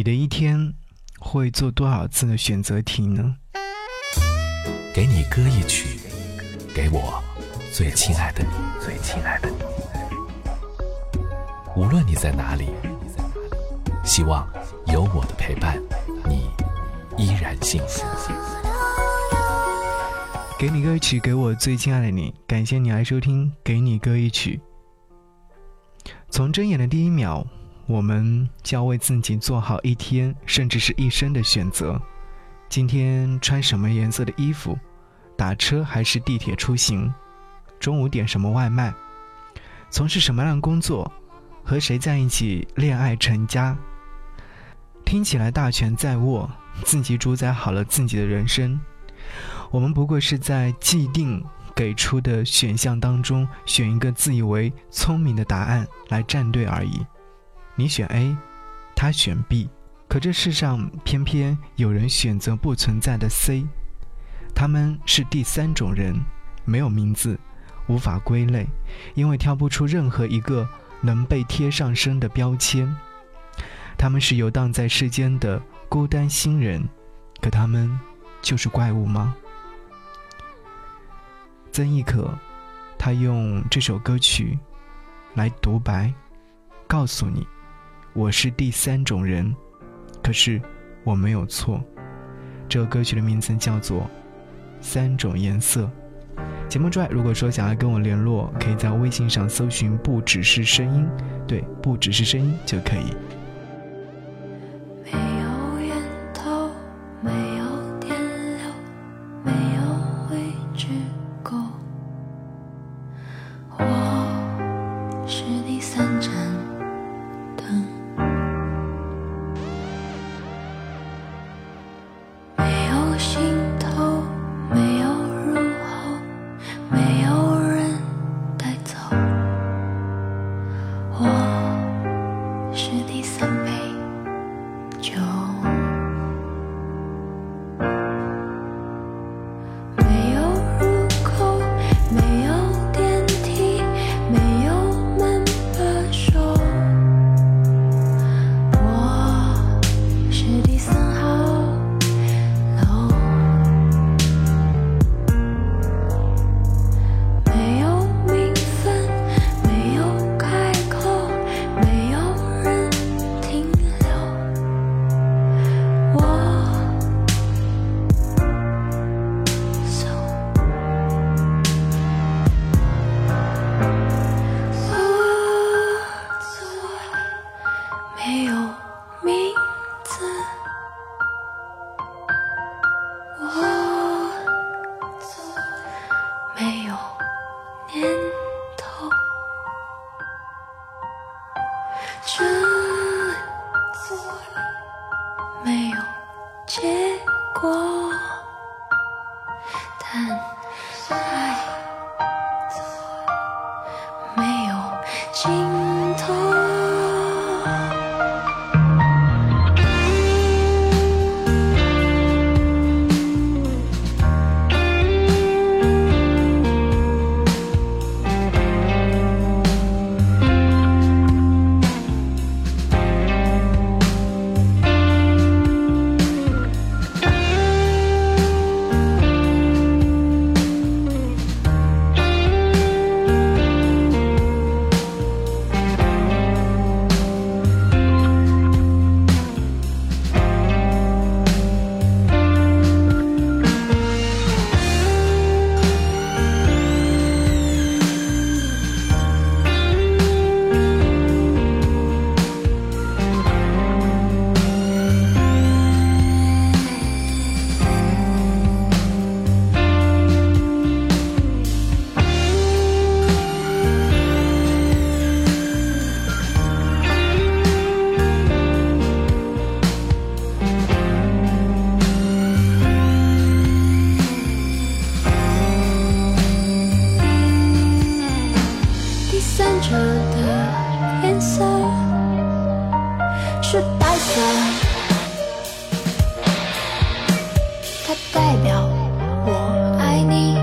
你的一天会做多少次的选择题呢？给你歌一曲，给我最亲爱的你，最亲爱的你。无论你在哪里，希望有我的陪伴，你依然幸福。给你歌一曲，给我最亲爱的你。感谢你来收听《给你歌一曲》。从睁眼的第一秒。我们就要为自己做好一天甚至是一生的选择。今天穿什么颜色的衣服？打车还是地铁出行？中午点什么外卖？从事什么样的工作？和谁在一起恋爱成家？听起来大权在握，自己主宰好了自己的人生。我们不过是在既定给出的选项当中选一个自以为聪明的答案来站队而已。你选 A，他选 B，可这世上偏偏有人选择不存在的 C，他们是第三种人，没有名字，无法归类，因为挑不出任何一个能被贴上身的标签。他们是游荡在世间的孤单新人，可他们就是怪物吗？曾轶可，他用这首歌曲来独白，告诉你。我是第三种人，可是我没有错。这首歌曲的名字叫做《三种颜色》。节目之外，如果说想要跟我联络，可以在微信上搜寻“不只是声音”，对，不只是声音就可以。没有结果但着的颜色是白色。它代表我爱你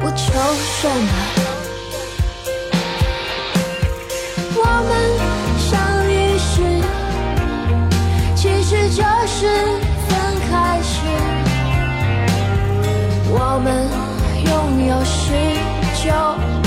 不求什么。我们相遇时其实就是分开时。我们拥有时就